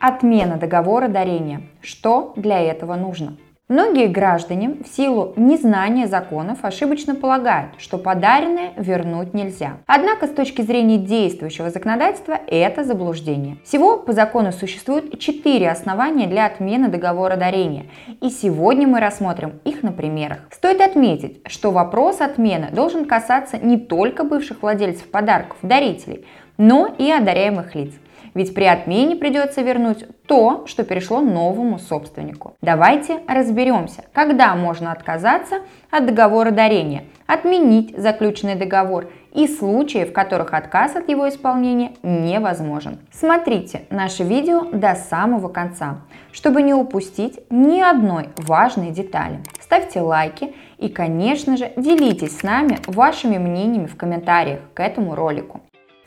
Отмена договора дарения. Что для этого нужно? Многие граждане в силу незнания законов ошибочно полагают, что подаренное вернуть нельзя. Однако с точки зрения действующего законодательства это заблуждение. Всего по закону существует четыре основания для отмены договора дарения. И сегодня мы рассмотрим их на примерах. Стоит отметить, что вопрос отмены должен касаться не только бывших владельцев подарков, дарителей, но и одаряемых лиц ведь при отмене придется вернуть то, что перешло новому собственнику. Давайте разберемся, когда можно отказаться от договора дарения, отменить заключенный договор и случаи, в которых отказ от его исполнения невозможен. Смотрите наше видео до самого конца, чтобы не упустить ни одной важной детали. Ставьте лайки и, конечно же, делитесь с нами вашими мнениями в комментариях к этому ролику.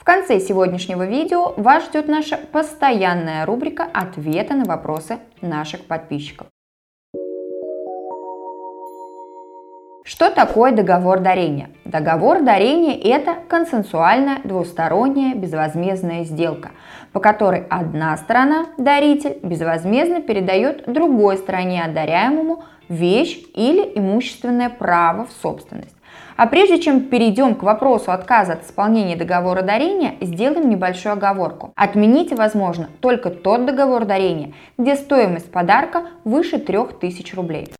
В конце сегодняшнего видео вас ждет наша постоянная рубрика «Ответы на вопросы наших подписчиков». Что такое договор дарения? Договор дарения – это консенсуальная двусторонняя безвозмездная сделка, по которой одна сторона, даритель, безвозмездно передает другой стороне одаряемому вещь или имущественное право в собственность. А прежде чем перейдем к вопросу отказа от исполнения договора дарения, сделаем небольшую оговорку. Отменить возможно только тот договор дарения, где стоимость подарка выше 3000 рублей.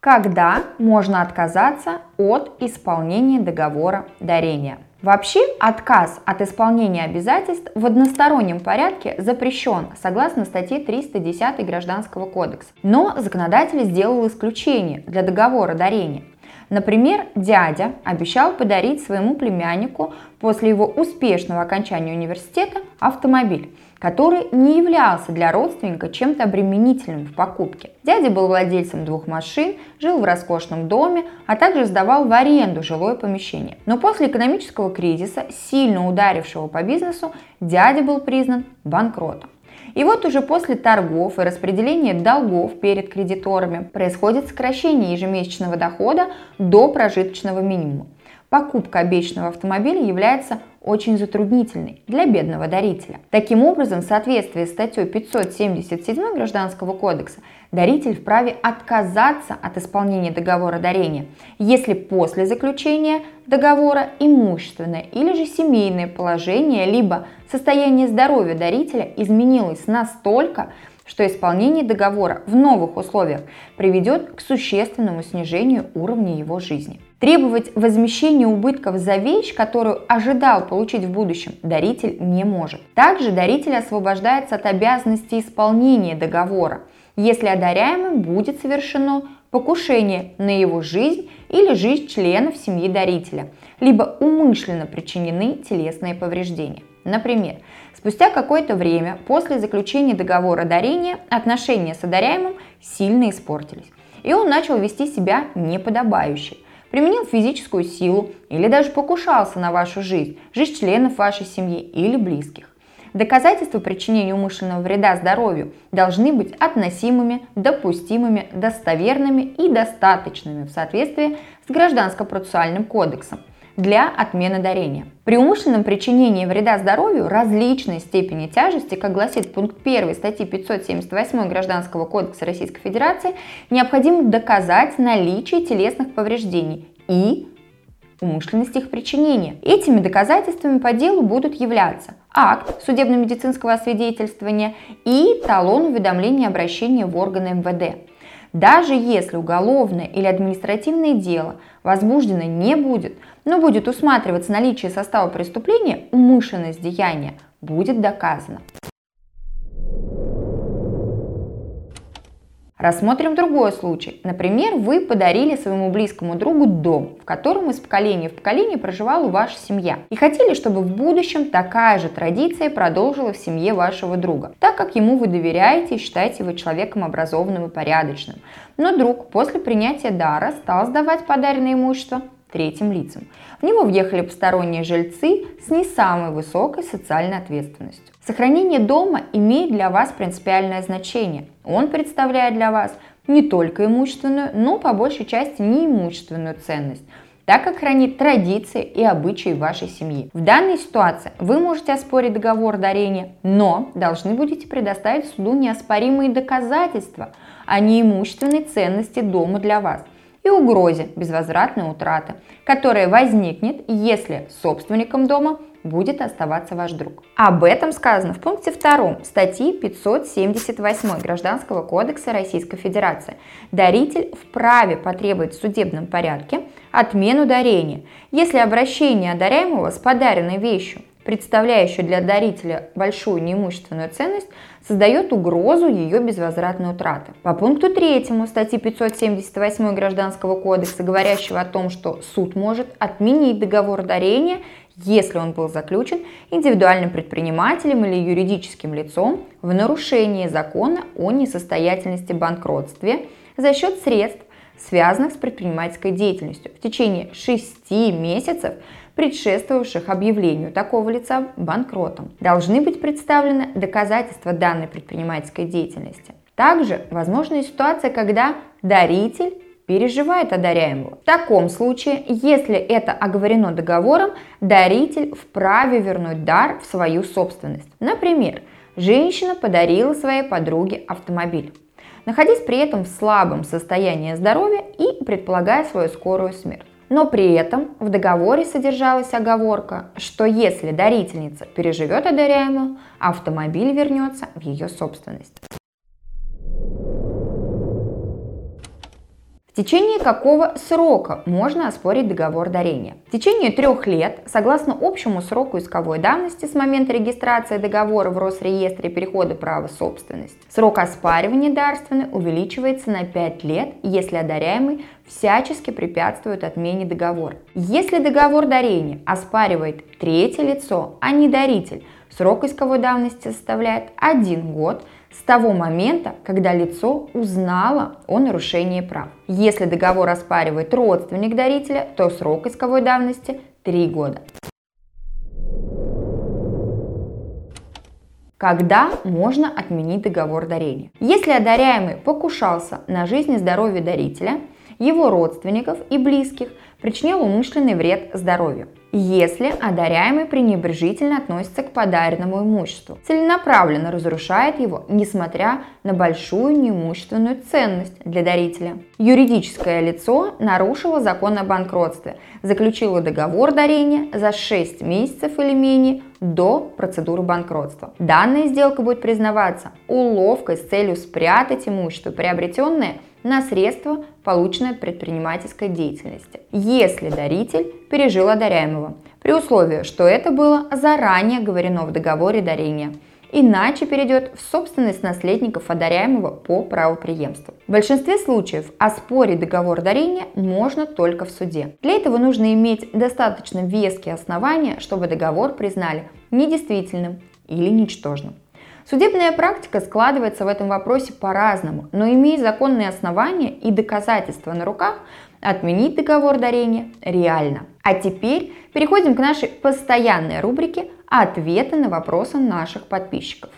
Когда можно отказаться от исполнения договора дарения? Вообще, отказ от исполнения обязательств в одностороннем порядке запрещен согласно статье 310 Гражданского кодекса. Но законодатель сделал исключение для договора дарения. Например, дядя обещал подарить своему племяннику после его успешного окончания университета автомобиль который не являлся для родственника чем-то обременительным в покупке. Дядя был владельцем двух машин, жил в роскошном доме, а также сдавал в аренду жилое помещение. Но после экономического кризиса, сильно ударившего по бизнесу, дядя был признан банкротом. И вот уже после торгов и распределения долгов перед кредиторами происходит сокращение ежемесячного дохода до прожиточного минимума. Покупка обещанного автомобиля является очень затруднительной для бедного дарителя. Таким образом, в соответствии с статьей 577 Гражданского кодекса, даритель вправе отказаться от исполнения договора дарения, если после заключения договора имущественное или же семейное положение, либо состояние здоровья дарителя изменилось настолько, что исполнение договора в новых условиях приведет к существенному снижению уровня его жизни. Требовать возмещения убытков за вещь, которую ожидал получить в будущем, даритель не может. Также даритель освобождается от обязанности исполнения договора, если одаряемым будет совершено покушение на его жизнь или жизнь членов семьи дарителя, либо умышленно причинены телесные повреждения. Например, спустя какое-то время после заключения договора дарения отношения с одаряемым сильно испортились, и он начал вести себя неподобающе – применил физическую силу или даже покушался на вашу жизнь, жизнь членов вашей семьи или близких. Доказательства причинения умышленного вреда здоровью должны быть относимыми, допустимыми, достоверными и достаточными в соответствии с Гражданско-процессуальным кодексом для отмены дарения. При умышленном причинении вреда здоровью различной степени тяжести, как гласит пункт 1 статьи 578 Гражданского кодекса Российской Федерации, необходимо доказать наличие телесных повреждений и умышленность их причинения. Этими доказательствами по делу будут являться акт судебно-медицинского освидетельствования и талон уведомления обращения в органы МВД. Даже если уголовное или административное дело возбуждено не будет, но будет усматриваться наличие состава преступления, умышленность деяния будет доказана. Рассмотрим другой случай. Например, вы подарили своему близкому другу дом, в котором из поколения в поколение проживала ваша семья. И хотели, чтобы в будущем такая же традиция продолжила в семье вашего друга, так как ему вы доверяете и считаете его человеком образованным и порядочным. Но друг после принятия дара стал сдавать подаренное имущество третьим лицам. В него въехали посторонние жильцы с не самой высокой социальной ответственностью. Сохранение дома имеет для вас принципиальное значение. Он представляет для вас не только имущественную, но по большей части неимущественную ценность, так как хранит традиции и обычаи вашей семьи. В данной ситуации вы можете оспорить договор дарения, но должны будете предоставить суду неоспоримые доказательства о неимущественной ценности дома для вас и угрозе безвозвратной утраты, которая возникнет, если собственником дома будет оставаться ваш друг. Об этом сказано в пункте 2 статьи 578 Гражданского кодекса Российской Федерации. Даритель вправе потребовать в судебном порядке отмену дарения, если обращение одаряемого с подаренной вещью представляющую для дарителя большую неимущественную ценность, создает угрозу ее безвозвратной утраты. По пункту 3 статьи 578 Гражданского кодекса, говорящего о том, что суд может отменить договор дарения, если он был заключен индивидуальным предпринимателем или юридическим лицом в нарушении закона о несостоятельности банкротстве за счет средств, связанных с предпринимательской деятельностью в течение 6 месяцев, предшествовавших объявлению такого лица банкротом. Должны быть представлены доказательства данной предпринимательской деятельности. Также возможна ситуация, когда даритель переживает одаряемого. В таком случае, если это оговорено договором, даритель вправе вернуть дар в свою собственность. Например, женщина подарила своей подруге автомобиль находясь при этом в слабом состоянии здоровья и предполагая свою скорую смерть. Но при этом в договоре содержалась оговорка, что если дарительница переживет одаряемую, автомобиль вернется в ее собственность. Течение какого срока можно оспорить договор дарения? В течение трех лет, согласно общему сроку исковой давности с момента регистрации договора в Росреестре перехода права собственности, срок оспаривания дарственной увеличивается на 5 лет, если одаряемый всячески препятствует отмене договора. Если договор дарения оспаривает третье лицо, а не даритель, срок исковой давности составляет 1 год – с того момента, когда лицо узнало о нарушении прав. Если договор оспаривает родственник дарителя, то срок исковой давности 3 года. Когда можно отменить договор дарения? Если одаряемый покушался на жизнь и здоровье дарителя, его родственников и близких, причинил умышленный вред здоровью если одаряемый пренебрежительно относится к подаренному имуществу, целенаправленно разрушает его, несмотря на большую неимущественную ценность для дарителя. Юридическое лицо нарушило закон о банкротстве, заключило договор дарения за 6 месяцев или менее до процедуры банкротства. Данная сделка будет признаваться уловкой с целью спрятать имущество, приобретенное на средства, полученные от предпринимательской деятельности, если даритель пережил одаряемого, при условии, что это было заранее говорено в договоре дарения, иначе перейдет в собственность наследников одаряемого по правоприемству. В большинстве случаев оспорить договор дарения можно только в суде. Для этого нужно иметь достаточно веские основания, чтобы договор признали недействительным или ничтожным. Судебная практика складывается в этом вопросе по-разному, но имея законные основания и доказательства на руках, отменить договор дарения реально. А теперь переходим к нашей постоянной рубрике «Ответы на вопросы наших подписчиков».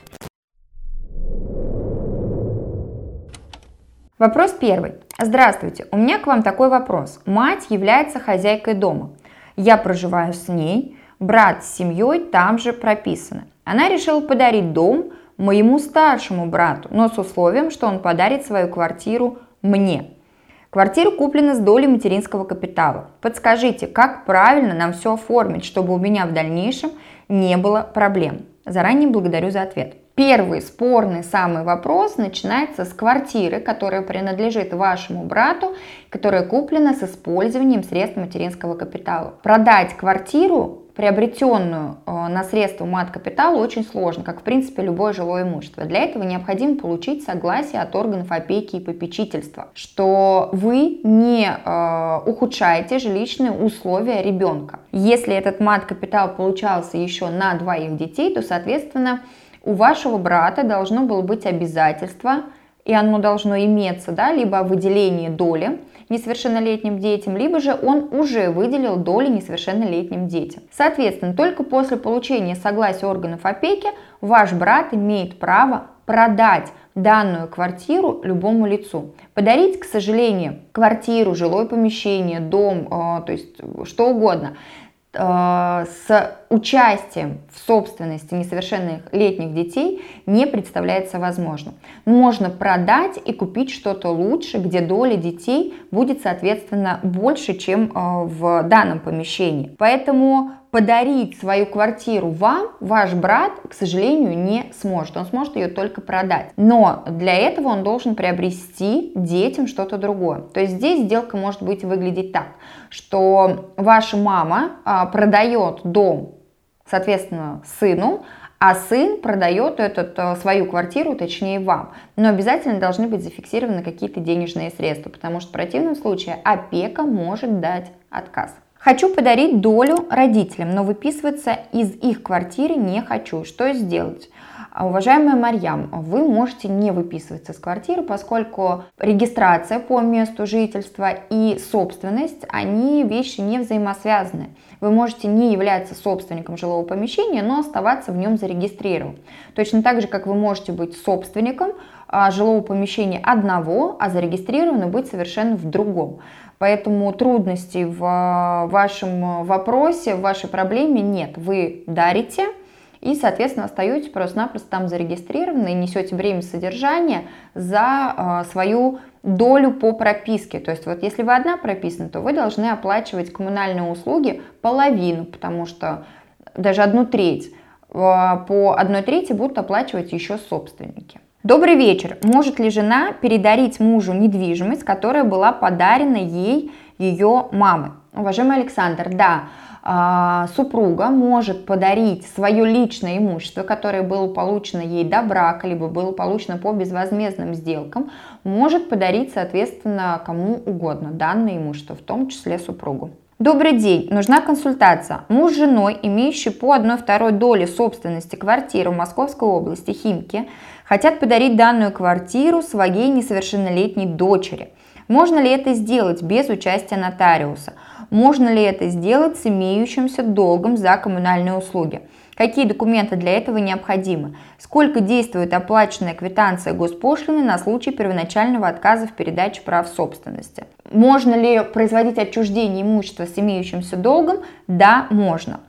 Вопрос первый. Здравствуйте, у меня к вам такой вопрос. Мать является хозяйкой дома. Я проживаю с ней, брат с семьей там же прописаны. Она решила подарить дом моему старшему брату, но с условием, что он подарит свою квартиру мне. Квартира куплена с долей материнского капитала. Подскажите, как правильно нам все оформить, чтобы у меня в дальнейшем не было проблем? Заранее благодарю за ответ. Первый спорный самый вопрос начинается с квартиры, которая принадлежит вашему брату, которая куплена с использованием средств материнского капитала. Продать квартиру приобретенную э, на средства мат-капитала очень сложно, как в принципе любое жилое имущество. Для этого необходимо получить согласие от органов опеки и попечительства, что вы не э, ухудшаете жилищные условия ребенка. Если этот мат-капитал получался еще на двоих детей, то, соответственно, у вашего брата должно было быть обязательство, и оно должно иметься, да, либо о выделении доли несовершеннолетним детям, либо же он уже выделил доли несовершеннолетним детям. Соответственно, только после получения согласия органов опеки ваш брат имеет право продать данную квартиру любому лицу. Подарить, к сожалению, квартиру, жилое помещение, дом, э, то есть что угодно э, с участием в собственности несовершеннолетних детей не представляется возможным. Можно продать и купить что-то лучше, где доля детей будет, соответственно, больше, чем э, в данном помещении. Поэтому подарить свою квартиру вам ваш брат, к сожалению, не сможет. Он сможет ее только продать. Но для этого он должен приобрести детям что-то другое. То есть здесь сделка может быть выглядеть так, что ваша мама а, продает дом, соответственно, сыну, а сын продает этот, э, свою квартиру, точнее вам. Но обязательно должны быть зафиксированы какие-то денежные средства, потому что в противном случае опека может дать отказ. Хочу подарить долю родителям, но выписываться из их квартиры не хочу. Что сделать? Уважаемая Марьям, вы можете не выписываться с квартиры, поскольку регистрация по месту жительства и собственность, они вещи не взаимосвязаны. Вы можете не являться собственником жилого помещения, но оставаться в нем зарегистрированным. Точно так же, как вы можете быть собственником а, жилого помещения одного, а зарегистрированы быть совершенно в другом. Поэтому трудностей в а, вашем вопросе, в вашей проблеме нет. Вы дарите и, соответственно, остаетесь просто-напросто там зарегистрированы и несете время содержания за э, свою долю по прописке. То есть вот если вы одна прописана, то вы должны оплачивать коммунальные услуги половину, потому что даже одну треть. Э, по одной трети будут оплачивать еще собственники. Добрый вечер. Может ли жена передарить мужу недвижимость, которая была подарена ей ее мамой? Уважаемый Александр, да, а, супруга может подарить свое личное имущество, которое было получено ей до брака, либо было получено по безвозмездным сделкам, может подарить, соответственно, кому угодно данное имущество, в том числе супругу. Добрый день, нужна консультация. Муж с женой, имеющий по 1-2 доли собственности квартиры в Московской области Химки, хотят подарить данную квартиру своей несовершеннолетней дочери. Можно ли это сделать без участия нотариуса? Можно ли это сделать с имеющимся долгом за коммунальные услуги? Какие документы для этого необходимы? Сколько действует оплаченная квитанция госпошлины на случай первоначального отказа в передаче прав собственности? Можно ли производить отчуждение имущества с имеющимся долгом? Да, можно.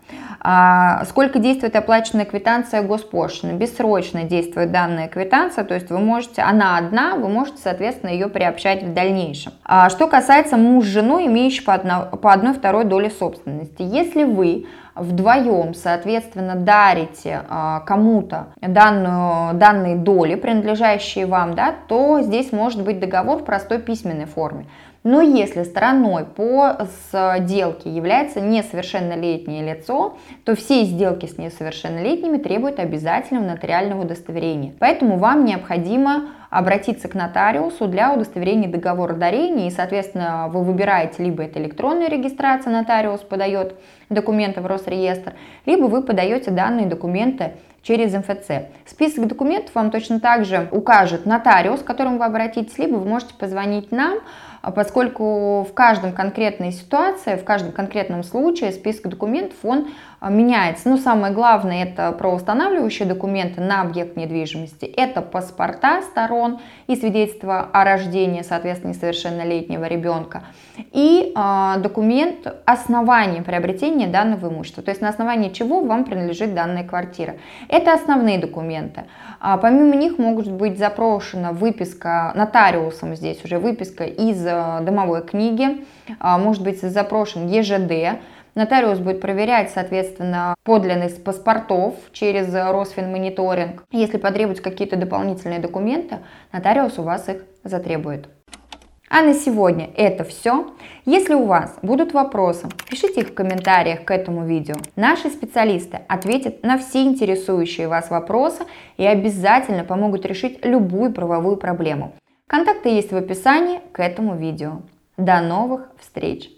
А сколько действует оплаченная квитанция госпошлины? Бессрочно действует данная квитанция, то есть вы можете, она одна, вы можете, соответственно, ее приобщать в дальнейшем. А что касается муж с женой, имеющих по, одно, по одной второй доли собственности. Если вы вдвоем, соответственно, дарите а, кому-то данную, данные доли, принадлежащие вам, да, то здесь может быть договор в простой письменной форме. Но если стороной по сделке является несовершеннолетнее лицо, то все сделки с несовершеннолетними требуют обязательного нотариального удостоверения. Поэтому вам необходимо обратиться к нотариусу для удостоверения договора дарения, и, соответственно, вы выбираете либо это электронная регистрация, нотариус подает документы в Росреестр, либо вы подаете данные документы через МФЦ. Список документов вам точно так же укажет нотариус, к которому вы обратитесь, либо вы можете позвонить нам, а поскольку в каждом конкретной ситуации, в каждом конкретном случае список документов, он меняется. Но самое главное это правоустанавливающие документы на объект недвижимости, это паспорта сторон и свидетельство о рождении, соответственно, несовершеннолетнего ребенка, и э, документ основания приобретения данного имущества, то есть на основании чего вам принадлежит данная квартира. Это основные документы. А помимо них могут быть запрошена выписка нотариусом здесь уже выписка из э, домовой книги, а, может быть запрошен ЕЖД, Нотариус будет проверять, соответственно, подлинность паспортов через Росфинмониторинг. Если потребуются какие-то дополнительные документы, нотариус у вас их затребует. А на сегодня это все. Если у вас будут вопросы, пишите их в комментариях к этому видео. Наши специалисты ответят на все интересующие вас вопросы и обязательно помогут решить любую правовую проблему. Контакты есть в описании к этому видео. До новых встреч!